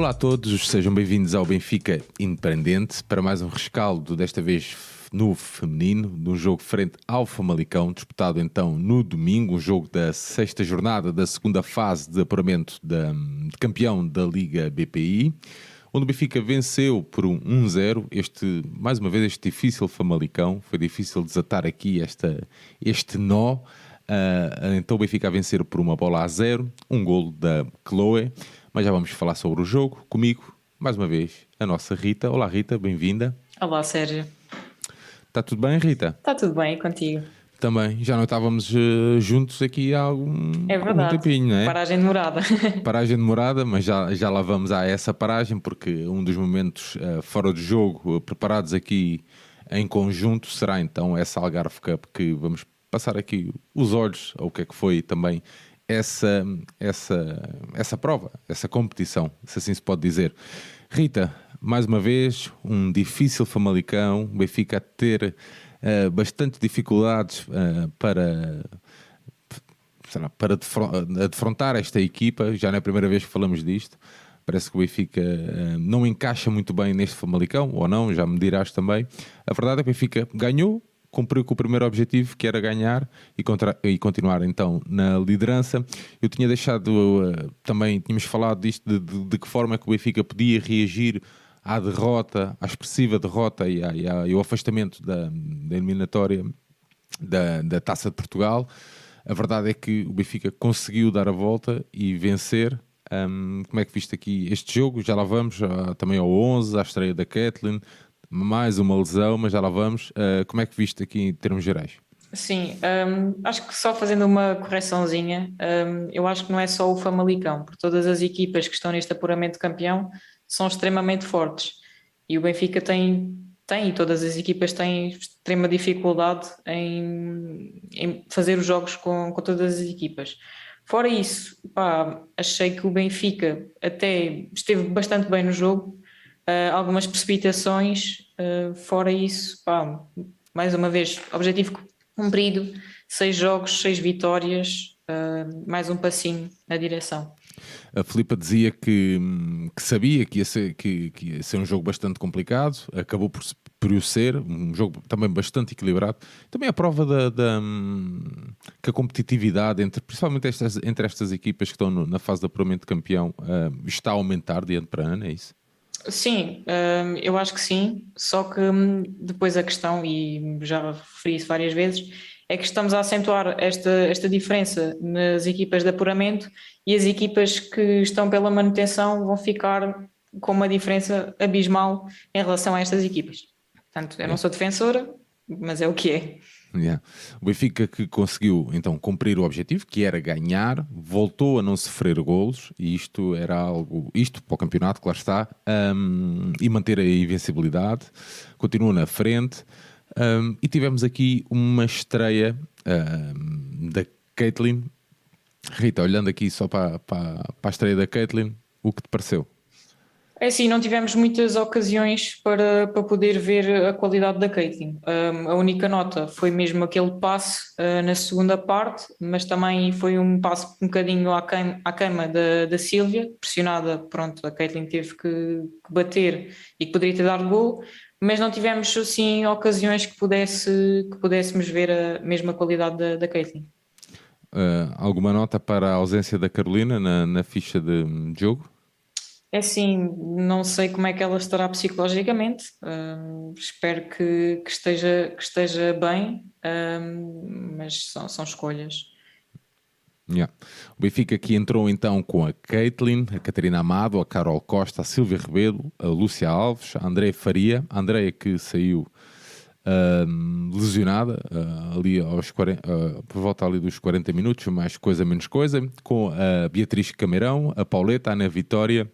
Olá a todos, sejam bem-vindos ao Benfica Independente para mais um rescaldo, desta vez no feminino, um jogo frente ao Famalicão, disputado então no domingo, um jogo da sexta jornada da segunda fase de apuramento da, de campeão da Liga BPI, onde o Benfica venceu por um 1-0. Este, mais uma vez, este difícil Famalicão, foi difícil desatar aqui esta, este nó. Uh, então o Benfica a vencer por uma bola a zero, um golo da Chloe mas já vamos falar sobre o jogo. Comigo, mais uma vez, a nossa Rita. Olá, Rita, bem-vinda. Olá, Sérgio. Está tudo bem, Rita? Está tudo bem, contigo? Também, já não estávamos uh, juntos aqui há algum, é verdade. algum tempinho, não é? Paragem demorada. paragem demorada, mas já, já lá vamos a essa paragem, porque um dos momentos uh, fora do jogo, uh, preparados aqui em conjunto, será então essa Algarve Cup que vamos passar aqui os olhos ao que é que foi também essa, essa, essa prova, essa competição, se assim se pode dizer. Rita, mais uma vez, um difícil Famalicão, o Benfica a ter uh, bastante dificuldades uh, para, para defrontar esta equipa, já não é a primeira vez que falamos disto. Parece que o Benfica uh, não encaixa muito bem neste Famalicão, ou não, já me dirás também. A verdade é que o Benfica ganhou, cumpriu com o primeiro objetivo, que era ganhar e, contra, e continuar então na liderança. Eu tinha deixado uh, também, tínhamos falado disto, de, de, de, que forma é que o Benfica podia reagir à derrota, à expressiva derrota e, à, e, à, e ao afastamento da, da eliminatória da, da Taça de Portugal. A verdade é que o Benfica conseguiu dar a volta e vencer. Um, como é que viste aqui este jogo? Já lá vamos uh, também ao 11, à estreia da Kathleen, mais uma lesão, mas já lá vamos. Uh, como é que viste aqui em termos gerais? Sim, um, acho que só fazendo uma correçãozinha, um, eu acho que não é só o Famalicão, porque todas as equipas que estão neste apuramento de campeão são extremamente fortes e o Benfica tem, tem e todas as equipas têm extrema dificuldade em, em fazer os jogos com, com todas as equipas. Fora isso, pá, achei que o Benfica até esteve bastante bem no jogo, uh, algumas precipitações, uh, fora isso, pá, mais uma vez, objetivo cumprido, seis jogos, seis vitórias, uh, mais um passinho na direção. A Filipa dizia que, que sabia que ia, ser, que, que, ia ser um jogo bastante complicado, acabou por, por o ser, um jogo também bastante equilibrado. Também a prova da, da que a competitividade, entre, principalmente estas, entre estas equipas que estão no, na fase de apuramento de campeão, uh, está a aumentar de ano para ano, é isso? Sim, hum, eu acho que sim, só que hum, depois a questão, e já referi isso várias vezes, é que estamos a acentuar esta, esta diferença nas equipas de apuramento e as equipas que estão pela manutenção vão ficar com uma diferença abismal em relação a estas equipas. Portanto, eu não sou defensora, mas é o que é. Yeah. O Benfica que conseguiu então cumprir o objetivo, que era ganhar, voltou a não sofrer golos, e isto era algo, isto para o campeonato, claro está, um, e manter a invencibilidade, continua na frente. Um, e tivemos aqui uma estreia um, da Caitlin. Rita, olhando aqui só para, para, para a estreia da Caitlin, o que te pareceu? É assim, não tivemos muitas ocasiões para, para poder ver a qualidade da Caitlin. Um, a única nota foi mesmo aquele passe uh, na segunda parte, mas também foi um passe um bocadinho à queima, à queima da, da Sílvia, pressionada, pronto, a Caitlin teve que, que, bater e que poderia ter dado gol, mas não tivemos assim ocasiões que, pudesse, que pudéssemos ver a mesma qualidade da, da Caitlin. Uh, alguma nota para a ausência da Carolina na, na ficha de jogo? É assim, não sei como é que ela estará psicologicamente, uh, espero que, que, esteja, que esteja bem, uh, mas são, são escolhas. Yeah. O Benfica aqui entrou então com a Caitlin, a Catarina Amado, a Carol Costa, a Silvia Rebelo, a Lúcia Alves, a Andréia Faria, a Andréia que saiu uh, lesionada uh, ali aos 40, uh, por volta ali dos 40 minutos, mais coisa menos coisa, com a Beatriz Cameirão, a Pauleta, a Ana Vitória,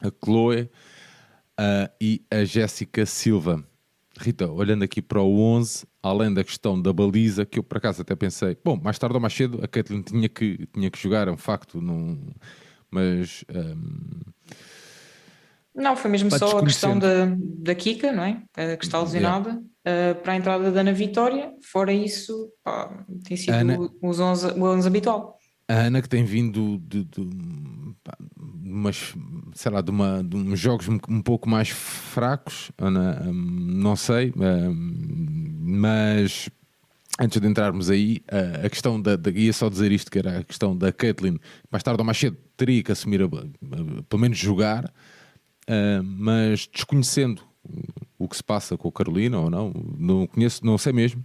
a Chloe uh, e a Jéssica Silva. Rita, olhando aqui para o 11, além da questão da baliza, que eu por acaso até pensei, bom, mais tarde ou mais cedo a Caitlin tinha que, tinha que jogar, é um facto, não, mas. Um, não, foi mesmo só a questão da, da Kika, não é? que está lesionada, yeah. uh, para a entrada da Ana Vitória. Fora isso, pá, tem sido Ana... os 11, o 11 habitual. A Ana que tem vindo de, de, umas, sei lá, de, uma, de uns jogos um, pouco mais fracos, Ana, um, não sei, um, mas antes de entrarmos aí, a, a questão da, da, ia só dizer isto, que era a questão da Caitlin, mais tarde ou mais cedo teria que assumir, a, a, pelo menos jogar, uh, mas desconhecendo o que se passa com a Carolina ou não, não conheço, não sei mesmo,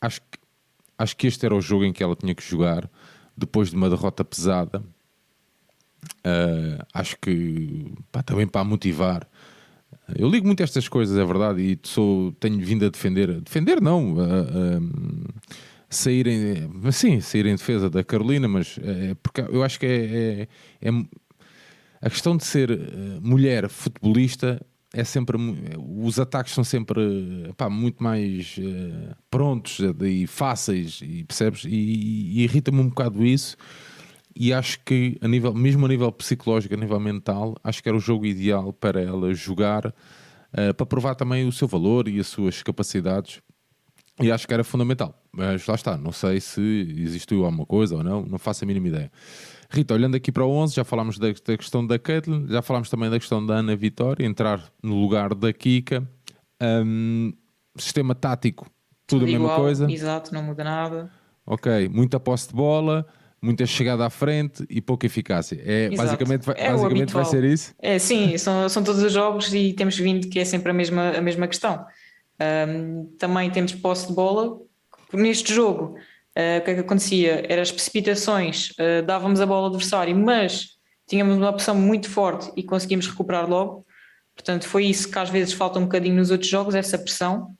acho que acho que este era o jogo em que ela tinha que jogar depois de uma derrota pesada. Uh, acho que pá, também para motivar. Eu ligo muito a estas coisas, é verdade, e sou, tenho vindo a defender, defender não, a, a, sair em, sim, sair em defesa da Carolina, mas é, porque eu acho que é, é, é a questão de ser uh, mulher futebolista é sempre os ataques são sempre pá, muito mais uh, prontos e fáceis e percebes? E, e irrita-me um bocado isso. E acho que a nível mesmo a nível psicológico a nível mental acho que era o jogo ideal para ela jogar uh, para provar também o seu valor e as suas capacidades. E acho que era fundamental. Mas lá está não sei se existiu alguma coisa ou não não faço a mínima ideia Rita, olhando aqui para o 11, já falámos da, da questão da Caitlin, já falámos também da questão da Ana Vitória, entrar no lugar da Kika. Um, sistema tático, tudo, tudo a mesma igual, coisa. Exato, não muda nada. Ok, muita posse de bola, muita chegada à frente e pouca eficácia. É, basicamente vai, é basicamente vai ser isso? É, sim, são, são todos os jogos e temos vindo que é sempre a mesma, a mesma questão. Um, também temos posse de bola. Neste jogo, o que é que acontecia? Eram as precipitações, uh, dávamos a bola ao adversário, mas tínhamos uma opção muito forte e conseguimos recuperar logo. Portanto, foi isso que às vezes falta um bocadinho nos outros jogos, essa pressão.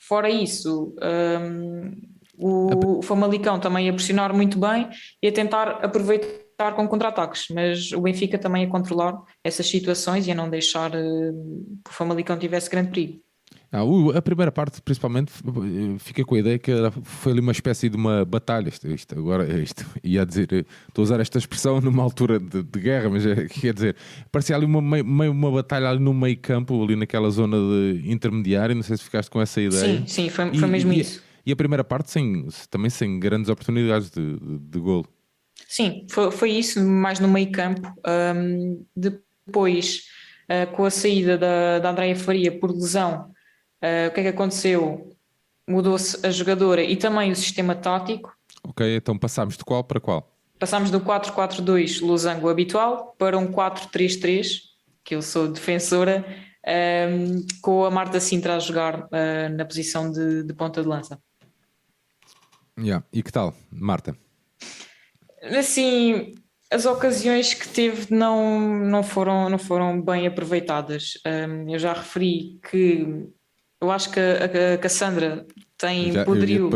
Fora isso, um, o, o Famalicão também a pressionar muito bem e a tentar aproveitar com contra-ataques, mas o Benfica também a controlar essas situações e a não deixar uh, que o Famalicão tivesse grande perigo. Ah, a primeira parte, principalmente, fica com a ideia que foi ali uma espécie de uma batalha. Isto, isto agora, isto, ia dizer, estou a usar esta expressão numa altura de, de guerra, mas é, quer dizer, parecia ali uma, meio, uma batalha ali no meio campo, ali naquela zona de intermediária. Não sei se ficaste com essa ideia. Sim, sim, foi, foi mesmo e, isso. E a primeira parte, sem, também sem grandes oportunidades de, de, de golo. Sim, foi, foi isso, mais no meio campo. Um, depois, uh, com a saída da, da Andréia Faria por lesão Uh, o que é que aconteceu? Mudou-se a jogadora e também o sistema tático. Ok, então passámos de qual para qual? Passámos do 4-4-2 losango habitual para um 4-3-3, que eu sou defensora, um, ehm, com a Marta Sintra a jogar uh, na posição de, de, ponta de lança. Yeah. E que tal, Marta? Assim, as ocasiões que teve não, não, foram, não foram bem aproveitadas. Um, ehm, eu já referi que eu acho que a, a Cassandra tem Já, poderio,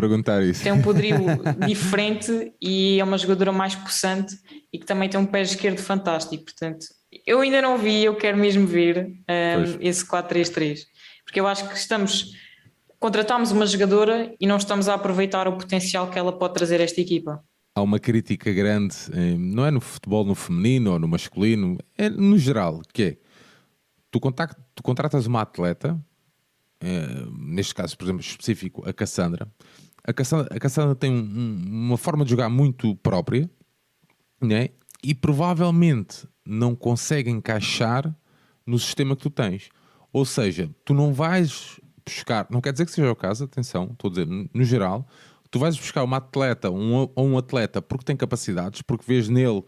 tem um poderio diferente e é uma jogadora mais possante e que também tem um pé esquerdo fantástico. Portanto, eu ainda não vi, eu quero mesmo ver um, esse 4-3-3, porque eu acho que estamos contratamos uma jogadora e não estamos a aproveitar o potencial que ela pode trazer a esta equipa. Há uma crítica grande, não é no futebol no feminino ou no masculino, é no geral, que é tu, contacto, tu contratas uma atleta neste caso, por exemplo, específico, a Cassandra. A Cassandra, a Cassandra tem um, uma forma de jogar muito própria né? e provavelmente não consegue encaixar no sistema que tu tens. Ou seja, tu não vais buscar, não quer dizer que seja o caso, atenção, estou a dizer, no geral, tu vais buscar uma atleta um, ou um atleta porque tem capacidades, porque vês nele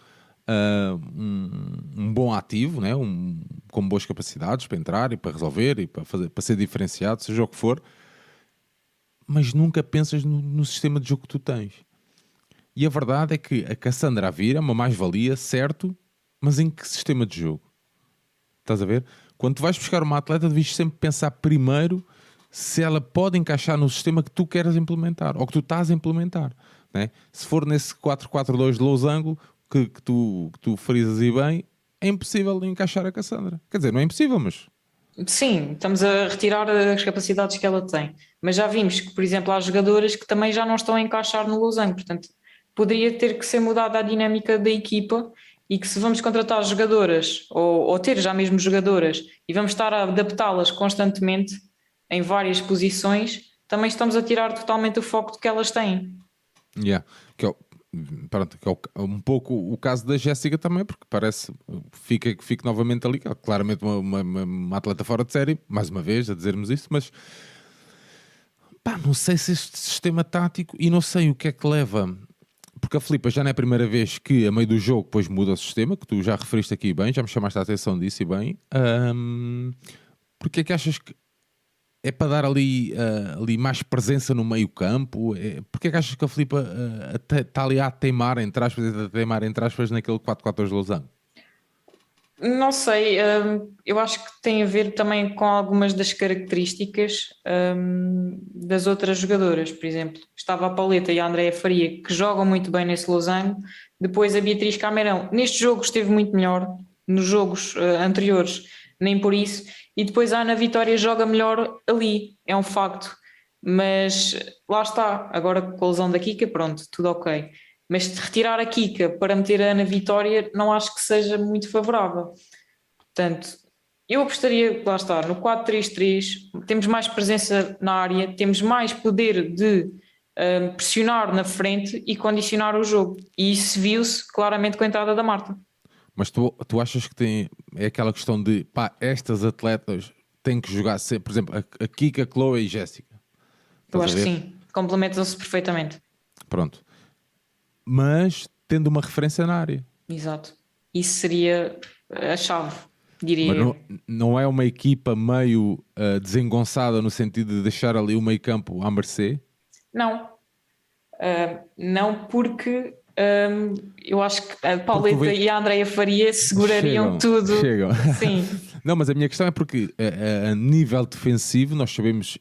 uh, um, um, bom ativo, né? um, com boas capacidades para entrar e para resolver e para, fazer, para ser diferenciado, seja o que for, mas nunca pensas no, no sistema de jogo que tu tens. E a verdade é que a Cassandra a vir é uma mais-valia, certo, mas em que sistema de jogo? Estás a ver? Quando tu vais buscar uma atleta, deves sempre pensar primeiro se ela pode encaixar no sistema que tu queres implementar ou que tu estás a implementar. Né? Se for nesse 4-4-2 de losango, que, que, tu, que tu frisas e bem, é impossível encaixar a Cassandra. Quer dizer, não é impossível, mas. Sim, estamos a retirar as capacidades que ela tem. Mas já vimos que, por exemplo, há jogadoras que também já não estão a encaixar no losango. Portanto, poderia ter que ser mudada a dinâmica da equipa e que se vamos contratar jogadoras ou, ou ter já mesmo jogadoras e vamos estar a adaptá-las constantemente em várias posições, também estamos a tirar totalmente o foco do que elas têm. Yeah. Que é, pronto, é um pouco o caso da Jéssica também, porque parece fica, fica novamente ali, claramente uma, uma, uma, atleta fora de série, mais uma vez a dizermos isso, mas pá, não sei se este sistema tático e não sei o que é que leva. Porque a Filipa já não é a primeira vez que, a meio do jogo, depois muda o sistema, que tu já referiste aqui bem, já me chamaste a atenção disso e bem. Um, porque é que achas que é para dar ali, uh, ali mais presença no meio campo? É, porque é que achas que a Filipa uh, está ali a teimar, entre aspas, a teimar, entre aspas, naquele 4-4-2 de Lausanne? Não sei, hum, eu acho que tem a ver também com algumas das características hum, das outras jogadoras. Por exemplo, estava a Pauleta e a Andréa Faria, que jogam muito bem nesse Lausanne. Depois a Beatriz Camerão. Neste jogo esteve muito melhor, nos jogos uh, anteriores, nem por isso. E depois a Ana Vitória joga melhor ali, é um facto. Mas lá está, agora com a lesão da Kika, pronto, tudo ok. Mas retirar a Kika para meter a Ana Vitória não acho que seja muito favorável. Portanto, eu apostaria, lá está, no 4-3-3, temos mais presença na área, temos mais poder de uh, pressionar na frente e condicionar o jogo. E isso viu-se claramente com a entrada da Marta. Mas tu, tu achas que tem, é aquela questão de, pá, estas atletas têm que jogar sempre, por exemplo, a, a Kika, a Chloe e a Jéssica? Eu acho que sim, complementam-se perfeitamente. Pronto mas tendo uma referência na área. Exato. Isso seria a chave, diria. Mas não, não é uma equipa meio uh, desengonçada no sentido de deixar ali o meio campo à mercê? Não. Uh, não porque um, eu acho que a Pauleta e a Andrea Faria segurariam chegam, tudo. Chegam. Sim. não, mas a minha questão é porque a, eh, a, a nível defensivo nós sabemos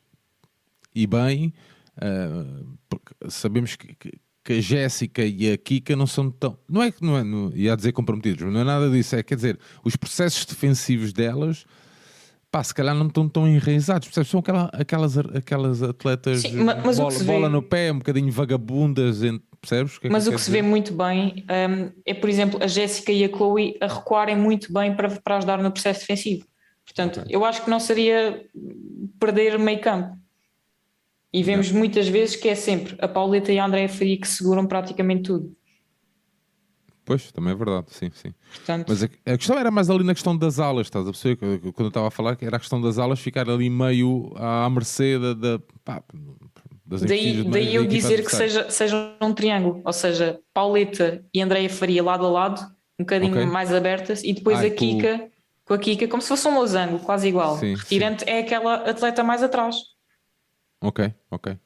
e bem, uh, sabemos que, que que a Jéssica e a Kika não são tão. Não é que não é, não, ia dizer comprometidos, mas não é nada disso. É quer dizer, os processos defensivos delas, pá, se calhar não estão tão enraizados. Percebes? São aquela, aquelas, aquelas atletas Sim, mas, bola, bola vê... no pé, um bocadinho vagabundas, percebes? Que é mas que o que se dizer? vê muito bem um, é, por exemplo, a Jéssica e a Chloe a recuarem muito bem para, para ajudar no processo defensivo. Portanto, okay. eu acho que não seria perder meio campo. E vemos não. muitas vezes que é sempre a Pauleta e a Andréa Faria que seguram praticamente tudo. Pois, também é verdade, sim, sim. Portanto, Mas a, a, questão era mais ali na questão das alas, estás a perceber? Quando eu estava a falar, que era a questão das alas ficar ali meio à mercê da, da pá, das Daí, daí eu dizer que seja, seja um triângulo, ou seja, Pauleta e Andréia Faria lado a lado, um bocadinho okay. mais abertas, e depois Ai, a Kika tu... com a Kika, como se fosse um losango, quase igual. Sim, Retirante sim. é aquela atleta mais atrás. Ok, ok.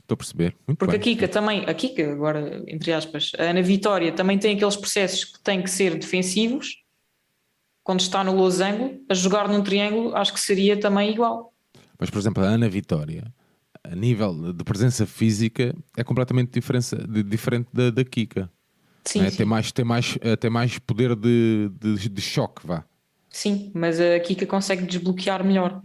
Estou a perceber. Muito Porque bem. a Kika também, a Kika, agora, entre aspas, a Ana Vitória também tem aqueles processos que têm que ser defensivos. Quando está no losango, a jogar num triângulo, acho que seria também igual. Mas, por exemplo, a Ana Vitória, a nível de presença física, é completamente diferente, diferente da, da Kika. Sim, é? sim. Tem, mais, tem, mais, eh, tem mais poder de, de, de choque, vá. Sim, mas a Kika consegue desbloquear melhor.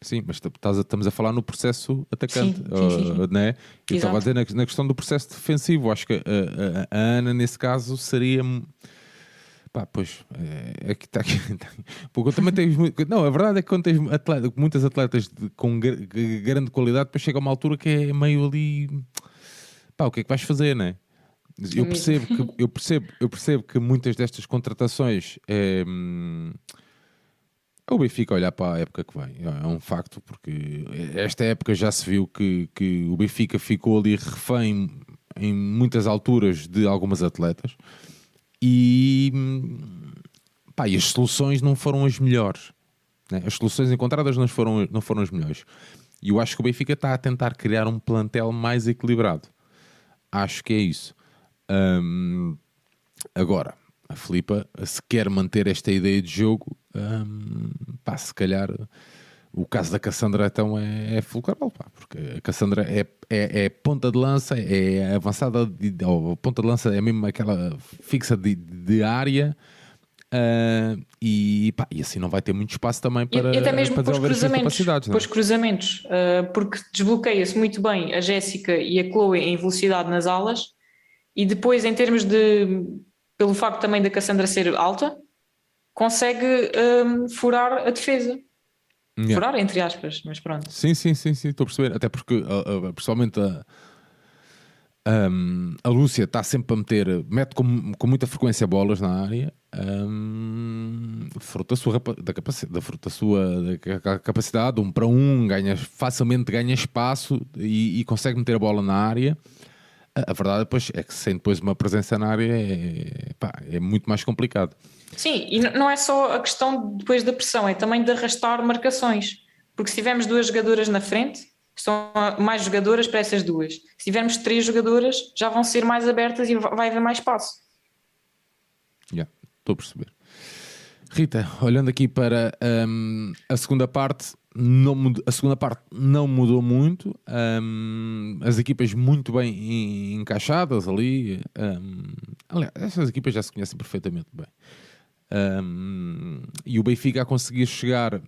Sim, mas estamos a falar no processo atacante, sim, sim, sim. Uh, né? E estava a dizer na, na, questão do processo defensivo. Acho que a, a, a Ana, nesse caso, seria. Pá, pois, é, é que está aqui. Porque também tens. Não, a verdade é que quando tens atleta, muitas atletas de, com grande qualidade, depois chega a uma altura que é meio ali. Pá, o que é que vais fazer, né? Eu percebo que, eu percebo, eu percebo que muitas destas contratações. É, hum, é o Benfica olhar para a época que vem, é um facto, porque esta época já se viu que, que o Benfica ficou ali refém em muitas alturas de algumas atletas e, pá, e as soluções não foram as melhores. Né? As soluções encontradas não foram, não foram as melhores. E eu acho que o Benfica está a tentar criar um plantel mais equilibrado. Acho que é isso. agora, a Filipa, se quer manter esta ideia de jogo, um, pá, se calhar o caso da Cassandra então é, é fulcral, pá, porque a Cassandra é, é, é, ponta de lança, é avançada, de, ou ponta de lança é mesmo aquela fixa de, de área. Uh, e, pá, e assim não vai ter muito espaço também para, e, até mesmo para desenvolver os cruzamentos, é? cruzamentos uh, porque desbloqueia-se muito bem a Jéssica e a Chloe em velocidade nas alas e depois em termos de pelo facto também da Cassandra ser alta consegue um, furar a defesa. Yeah. Furar, entre aspas, mas pronto. Sim, sim, sim, sim, estou a perceber. Até porque, uh, uh, pessoalmente, a, Um, a Lúcia está sempre a meter, mete com, com muita frequência bolas na área, um, fruto da sua, da, capacidade, da, fruto da sua da capacidade, um para um, ganha, facilmente ganha espaço e, e consegue meter a bola na área. A, a verdade depois é que sem depois uma presença na área é, pá, é muito mais complicado. Sim, e não é só a questão depois da pressão, é também de arrastar marcações. Porque se tivermos duas jogadoras na frente, são mais jogadoras para essas duas. Se tivermos três jogadoras, já vão ser mais abertas e vai haver mais espaço. Já, yeah, estou a perceber. Rita, olhando aqui para um, a segunda parte, não mudou, a segunda parte não mudou muito. Um, as equipas muito bem encaixadas ali. Um, aliás, essas equipas já se conhecem perfeitamente bem. Um, e o Benfica a conseguir chegar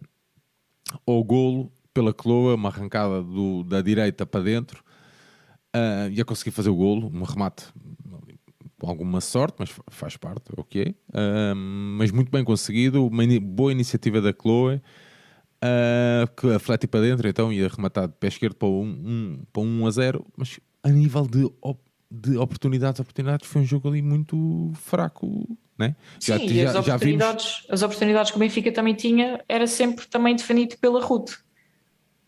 ao golo pela Cloa, uma arrancada do, da direita para dentro, uh, e a conseguir fazer o golo, um remate com alguma sorte, mas faz parte, ok. Mas muito bem conseguido, uma boa iniciativa da Chloe, uh, que flete para dentro, então ia rematar de pé esquerdo para um, um, para um a 0, mas a nível de, op de oportunidades, oportunidades, foi um jogo ali muito fraco. Né? Sim, já, e as, já, oportunidades, já vimos... as oportunidades que o Benfica também tinha era sempre também definido pela Ruth.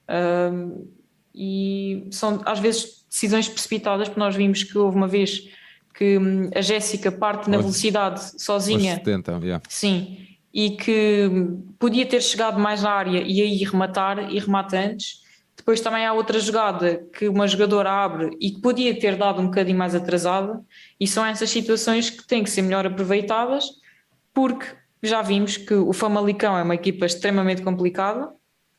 Um, e são às vezes decisões precipitadas, porque nós vimos que houve uma vez que hum, a Jéssica parte na velocidade sozinha. 70, yeah. Sim, e que podia ter chegado mais à área e aí rematar e remata antes. Depois também há outra jogada que uma jogadora abre e que podia ter dado um bocadinho mais atrasada, e são essas situações que têm que ser melhor aproveitadas, porque já vimos que o Famalicão é uma equipa extremamente complicada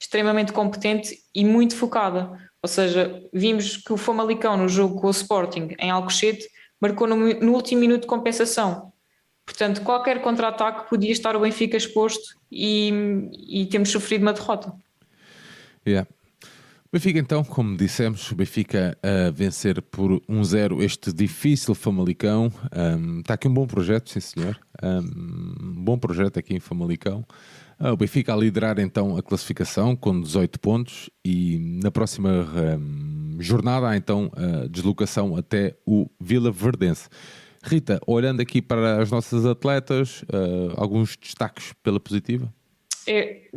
extremamente competente e muito focada. Ou seja, vimos que o Famalicão no jogo com o Sporting em Alcochete marcou no, no último minuto de compensação. Portanto, qualquer contra-ataque podia estar o Benfica exposto e, e temos sofrido uma derrota. Yeah. Benfica, então, como dissemos, Benfica a vencer por 1-0 este difícil Famalicão. Um, está aqui um bom projeto, sim senhor. Um bom projeto aqui em Famalicão. Ah, o Benfica a liderar então a classificação com 18 pontos e na próxima um, jornada há então a deslocação até o Vila Verdense. Rita, olhando aqui para as nossas atletas, uh, alguns destaques pela positiva? É,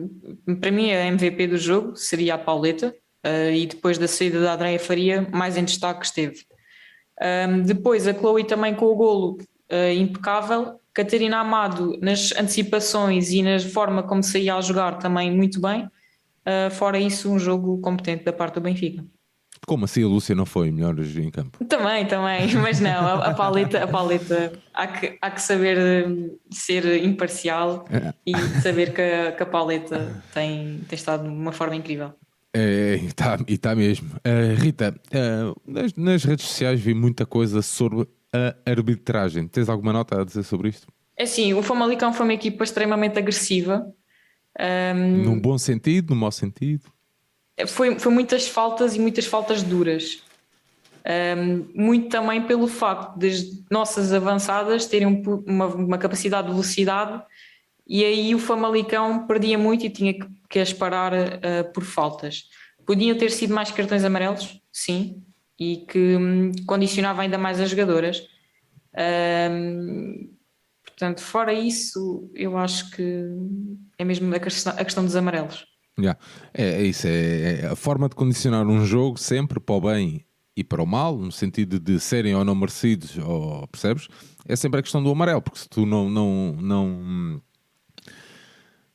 para mim, a MVP do jogo seria a Pauleta uh, e depois da saída da Andréia Faria, mais em destaque esteve. Um, depois, a Chloe também com o golo uh, impecável Catarina Amado nas antecipações e na forma como saía a jogar também muito bem. Uh, fora isso, um jogo competente da parte do Benfica. Como assim a Lúcia não foi melhor em campo? Também, também, mas não, a, a paleta, a paleta há, que, há que saber hum, ser imparcial é. e saber que a, que a paleta tem, tem estado de uma forma incrível. É, e está tá mesmo. Uh, Rita, uh, nas, nas, redes sociais vi muita coisa sobre a arbitragem. Tens alguma nota a dizer sobre isto? É assim, o Famalicão foi uma equipa extremamente agressiva. Um, Num bom sentido, no mau sentido? Foi, foi muitas faltas e muitas faltas duras. Um, muito também pelo facto das nossas avançadas terem uma, uma, capacidade de velocidade e aí o Famalicão perdia muito e tinha que, que as parar uh, por faltas. Podiam ter sido mais cartões amarelos, sim, e que hum, condicionava ainda mais as jogadoras. Um, portanto, fora isso, eu acho que é mesmo a questão, a questão dos amarelos. Yeah. É, é isso, é, é, a forma de condicionar um jogo sempre para o bem e para o mal, no sentido de serem ou não merecidos, ou, percebes? É sempre a questão do amarelo, porque se tu não, não, não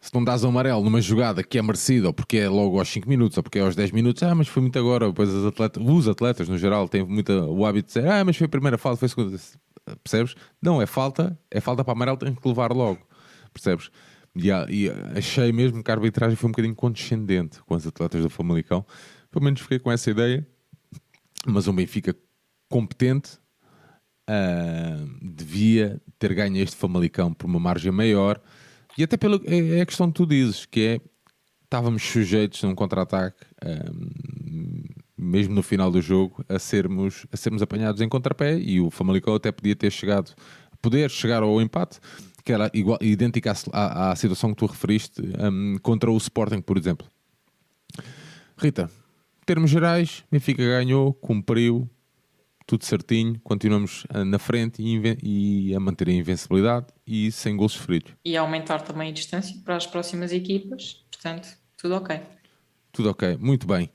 se não dás amarelo numa jogada que é merecida, ou porque é logo aos 5 minutos, ou porque é aos 10 minutos, ah, mas foi muito agora. Depois os atletas, os atletas no geral têm muito o hábito de dizer, ah, mas foi a primeira falta, foi a segunda. Percebes? Não, é falta, é falta para amarelo, tem que levar logo. Percebes? E, e, achei mesmo que a arbitragem foi um bocadinho condescendente com os atletas do Famalicão. Pelo menos fiquei com essa ideia. Mas o Benfica competente uh, devia ter ganho este Famalicão por uma margem maior e até pelo, é, é a questão que tu dizes, que é estávamos sujeitos num contra-ataque, um, mesmo no final do jogo, a sermos, a sermos apanhados em contrapé e o Famalicão até podia ter chegado, poder chegar ao empate, que era igual, idêntica à, à situação que tu referiste um, contra o Sporting, por exemplo. Rita, termos gerais, Benfica ganhou, cumpriu, tudo certinho, continuamos eh, na frente e, e, a manter a invencibilidade e sem gols sofridos. E aumentar também a distância para as próximas equipas, portanto, tudo ok. Tudo ok, muito bem.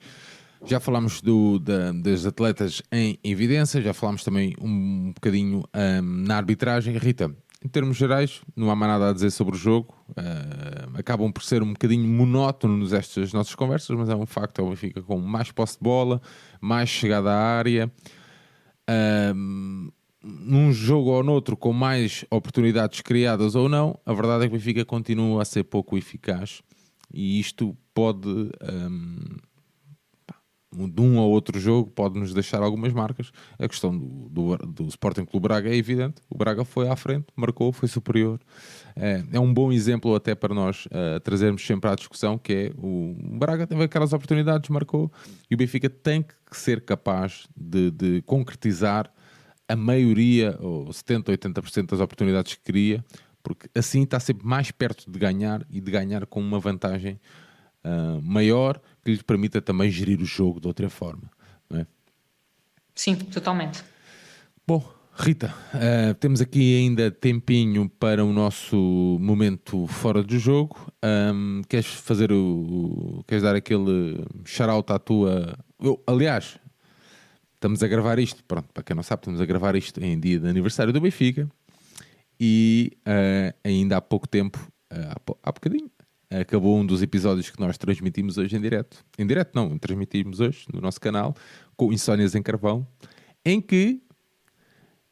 Já falámos do, da, das atletas em evidência, já falámos também um bocadinho um, na arbitragem. Rita, em termos gerais, não há mais nada a dizer sobre o jogo. Uh, acabam por ser um bocadinho monótonos estas nossas conversas, mas é um facto: é o Benfica com mais posse de bola, mais chegada à área. Uh, num jogo ou noutro, com mais oportunidades criadas ou não, a verdade é que o Benfica continua a ser pouco eficaz e isto pode um, de um ou outro jogo pode nos deixar algumas marcas. A questão do, do, do Sporting Clube Braga é evidente. O Braga foi à frente, marcou, foi superior. É, é um bom exemplo até para nós uh, trazermos sempre à discussão que é o Braga teve aquelas oportunidades, marcou, e o Benfica tem que ser capaz de, de concretizar a maioria, ou 70, 80% das oportunidades que queria, porque assim está sempre mais perto de ganhar e de ganhar com uma vantagem uh, maior que lhe permita também gerir o jogo de outra forma. Não é? Sim, totalmente. Bom, Rita, uh, temos aqui ainda tempinho para o nosso momento fora do jogo. Um, queres fazer o, Queres dar aquele shout à tua. Eu, aliás, estamos a gravar isto. Pronto, para quem não sabe, estamos a gravar isto em dia de aniversário do Benfica e uh, ainda há pouco tempo, uh, há, há bocadinho, acabou um dos episódios que nós transmitimos hoje em direto. Em direto não, transmitimos hoje no nosso canal, com Insónias em Carvão, em que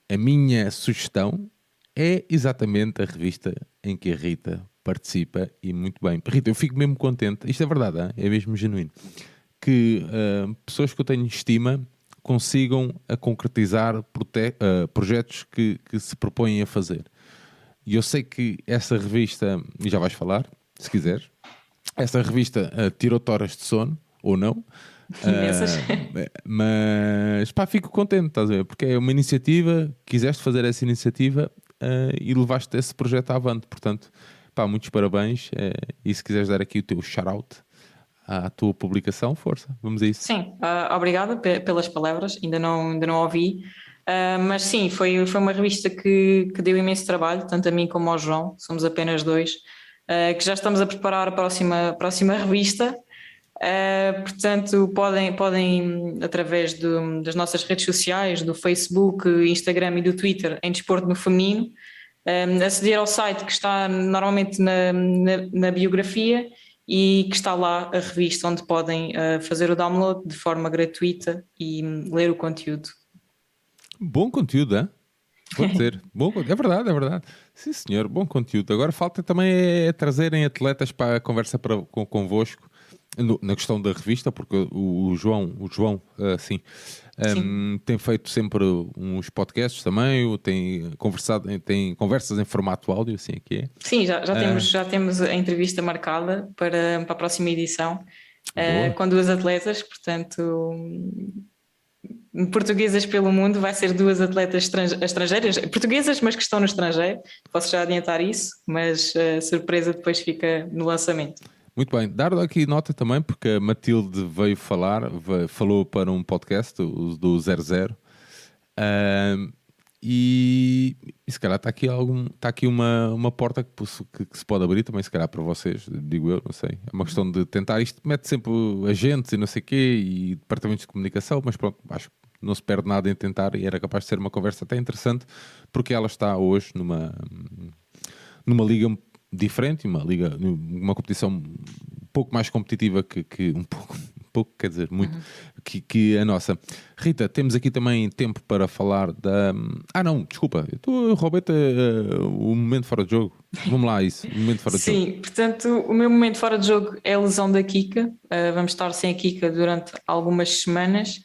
a minha sugestão é exatamente a revista em que a Rita participa e muito bem. Rita, eu fico mesmo contente, isto é verdade, é mesmo genuíno, que uh, pessoas que eu tenho estima consigam a concretizar uh, projetos que, que se propõem a fazer. E eu sei que essa revista, e já vais falar, se quiser. Essa revista uh, tirou toras de sono, ou não. Uh, mas pá, fico contente, estás a ver? Porque é uma iniciativa, quiseste fazer essa iniciativa uh, e levaste esse projeto avante. Portanto, pá, muitos parabéns. Uh, e se quiseres dar aqui o teu shout-out à tua publicação, força, vamos a isso. Sim, obrigada pelas palavras, ainda não, ainda não ouvi. mas sim, foi, foi uma revista que, que deu imenso trabalho, tanto a mim como ao João, somos apenas dois. Uh, que já estamos a preparar a próxima, próxima revista. Uh, portanto, podem, podem através do, das nossas redes sociais, do Facebook, Instagram e do Twitter, em Desporto no Feminino, um, eh, aceder ao site que está normalmente na, na, na, biografia e que está lá a revista onde podem uh, fazer o download de forma gratuita e um, ler o conteúdo. Bom conteúdo, é? Pode ser. Bom, é verdade, é verdade. Sim, senhor, bom conteúdo. Agora falta também é trazerem atletas para a conversa para, com, convosco no, na questão da revista, porque o, o João, o João, assim, um, tem feito sempre uns podcasts também, tem conversado, tem conversas em formato áudio, assim aqui é. Sim, já, já, temos, já temos a entrevista marcada para, para a próxima edição. Uh, com duas atletas, portanto portuguesas pelo mundo, vai ser duas atletas estrangeiras, portuguesas, mas que estão no estrangeiro. Posso já adiantar isso, mas a surpresa depois fica no lançamento. Muito bem, dar aqui nota também, porque a Matilde veio falar, veio, falou para um podcast, o do 00, uh, e, e se calhar está aqui, algum, está aqui uma, uma porta que, que, que, se pode abrir também, se calhar para vocês, digo eu, não sei. É uma questão de tentar. Isto mete sempre agentes e não sei o quê e departamentos de comunicação, mas pronto, acho que não se perde nada em tentar e era capaz de ser uma conversa até interessante, porque ela está hoje numa, numa liga diferente, uma liga, uma competição um pouco mais competitiva que, que um pouco pouco, quer dizer, muito, uhum. que, que, a nossa. Rita, temos aqui também tempo para falar da. Ah, não, desculpa, eu roubei-te uh, o momento fora de jogo. Vamos lá, isso, o momento fora de Sim, jogo. Sim, portanto, o meu momento fora de jogo é a lesão da Kika. Uh, vamos estar sem a Kika durante algumas semanas.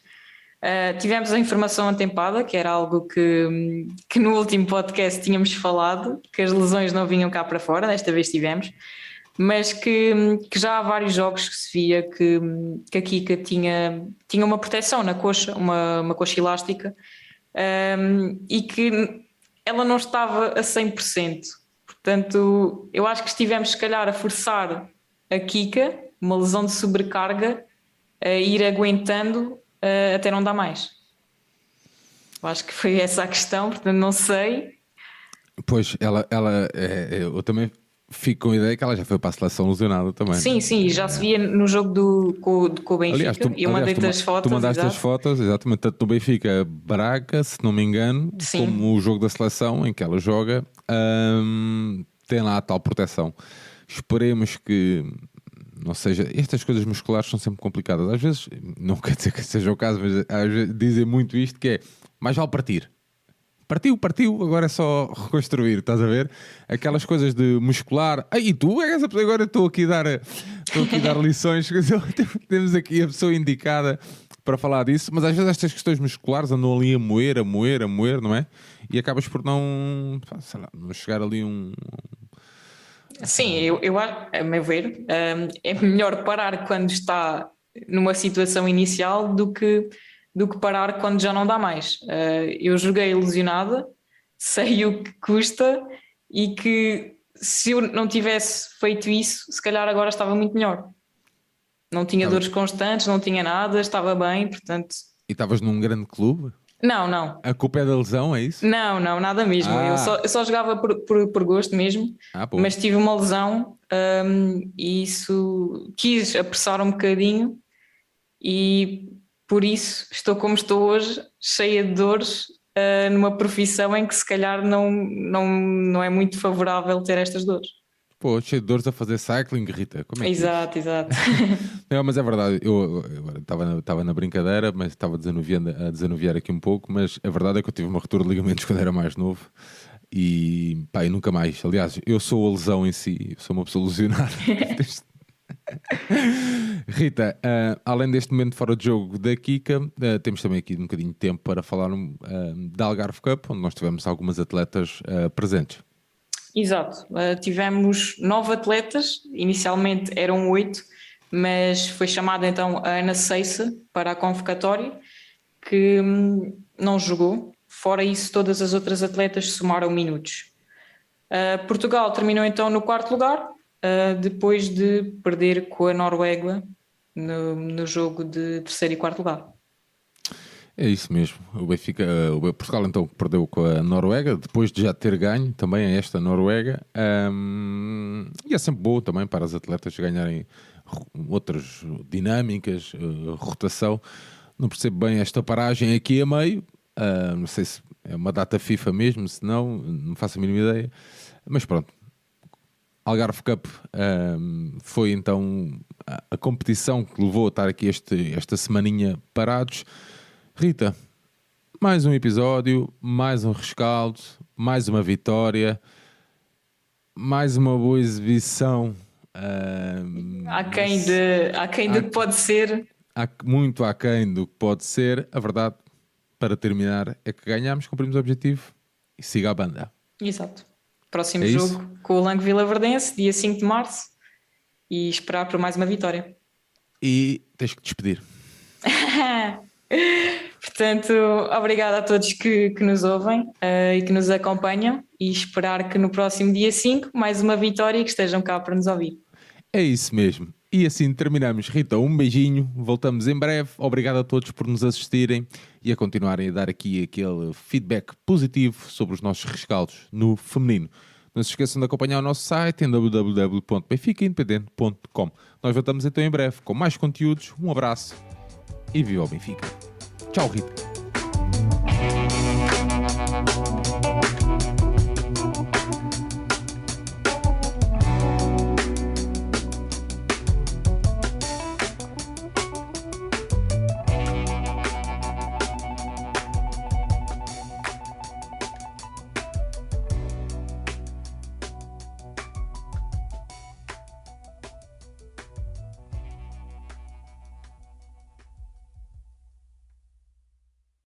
Uh, tivemos a informação atempada, que era algo que, que no último podcast tínhamos falado, que as lesões não vinham cá para fora, desta vez tivemos mas que, que, já há vários jogos que se via que, que a Kika tinha, tinha uma proteção na coxa, uma, uma coxa elástica, um, e que ela não estava a 100%. Portanto, eu acho que estivemos, se calhar, a forçar a Kika, uma lesão de sobrecarga, a ir aguentando uh, até não dar mais. Acho que foi essa a questão, portanto não sei. Pois, ela, ela é, é, eu também fico com a ideia que ela já foi para a seleção lesionada também. Sim, sim, já se via no jogo do, com, com o Benfica. Aliás, tu, eu mandei-te as fotos. Tu mandaste exato. as fotos, exatamente, tanto no Benfica Braga, se não me engano, Sim. como o jogo da seleção em que ela joga, hum, tem lá a tal proteção. Esperemos que não seja. Estas coisas musculares são sempre complicadas. Às vezes, não quer dizer que seja o caso, mas às vezes dizem muito isto: que é mais vale partir. Partiu, partiu, agora é só reconstruir, estás a ver? Aquelas coisas de muscular. Ah, e tu és a pessoa, agora estou aqui a dar, estou aqui a dar lições. Temos aqui a pessoa indicada para falar disso, mas às vezes estas questões musculares andam ali a moer, a moer, a moer, não é? E acabas por não, sei lá, não chegar ali um. Sim, eu, eu acho, a meu ver, hum, é melhor parar quando está numa situação inicial do que, do que parar quando já não dá mais. Uh, eu joguei ilusionada, sei o que custa e que se eu não tivesse feito isso, se calhar agora estava muito melhor. Não tinha Tá dores constantes, não tinha nada, estava bem, portanto. E estavas num grande clube? Não, não. A culpa é da lesão, é isso? Não, não, nada mesmo. Ah. Eu, só, eu só jogava por, por, por gosto mesmo, Ah, mas tive uma lesão hum, e isso quis apressar um bocadinho e por isso estou como estou hoje, cheia de dores, ah, numa profissão em que se calhar não, não, não é muito favorável ter estas dores. Pô, cheio de dores a fazer cycling, Rita. Como é que é? exato, exato. Não, mas é verdade, eu estava na, na brincadeira, mas estava a desanuviar aqui um pouco, mas a verdade é que eu tive uma ruptura de ligamentos quando era mais novo e pá, e nunca mais. Aliás, eu sou a lesão em si, eu sou uma pessoa lesionada. Rita, ah, além deste momento fora de jogo da Kika, ah, temos também aqui um bocadinho de tempo para falar um, ah, da Algarve Cup, onde nós tivemos algumas atletas presentes. Exato. Uh, tivemos nove atletas, inicialmente eram oito, mas foi chamada então a Ana Seissa para a convocatória, que hum, não jogou. Fora isso, todas as outras atletas somaram minutos. Uh, Portugal terminou então no quarto lugar, uh, depois de perder com a Noruega no, no jogo de terceiro e quarto lugar. É isso mesmo. O Benfica, uh, o Portugal então perdeu com a Noruega, depois de já ter ganho também a esta Noruega. Um, e é sempre bom também para as atletas ganharem outras dinâmicas, uh, rotação. Não percebo bem esta paragem aqui a meio. Uh, não sei se é uma data FIFA mesmo, se não, não faço a mínima ideia. Mas pronto, Algarve Cup um, foi então a, a competição que levou a estar aqui este, esta semaninha parados. Rita, mais um episódio, mais um rescaldo, mais uma vitória, mais uma boa exibição. um, Aquém de, aquém do que pode ser, há muito aquém do que pode ser. A verdade, para terminar, é que ganhámos, cumprimos o objetivo e siga a banda. Exato. Próximo É jogo com o Lango Vila Verdense, dia 5 de março, e esperar por mais uma vitória. E tens que despedir. Portanto, obrigada a todos que, que nos ouvem eh, e que nos acompanham e esperar que no próximo dia 5 mais uma vitória e que estejam cá para nos ouvir. É isso mesmo. E assim terminamos. Rita, um beijinho. Voltamos em breve. Obrigado a todos por nos assistirem e a continuarem a dar aqui aquele feedback positivo sobre os nossos rescaldos no feminino. Não se esqueçam de acompanhar o nosso site em www.benficaindependente.com. Nós voltamos então em breve com mais conteúdos. Um abraço e viva o Benfica. Tchau, Rita.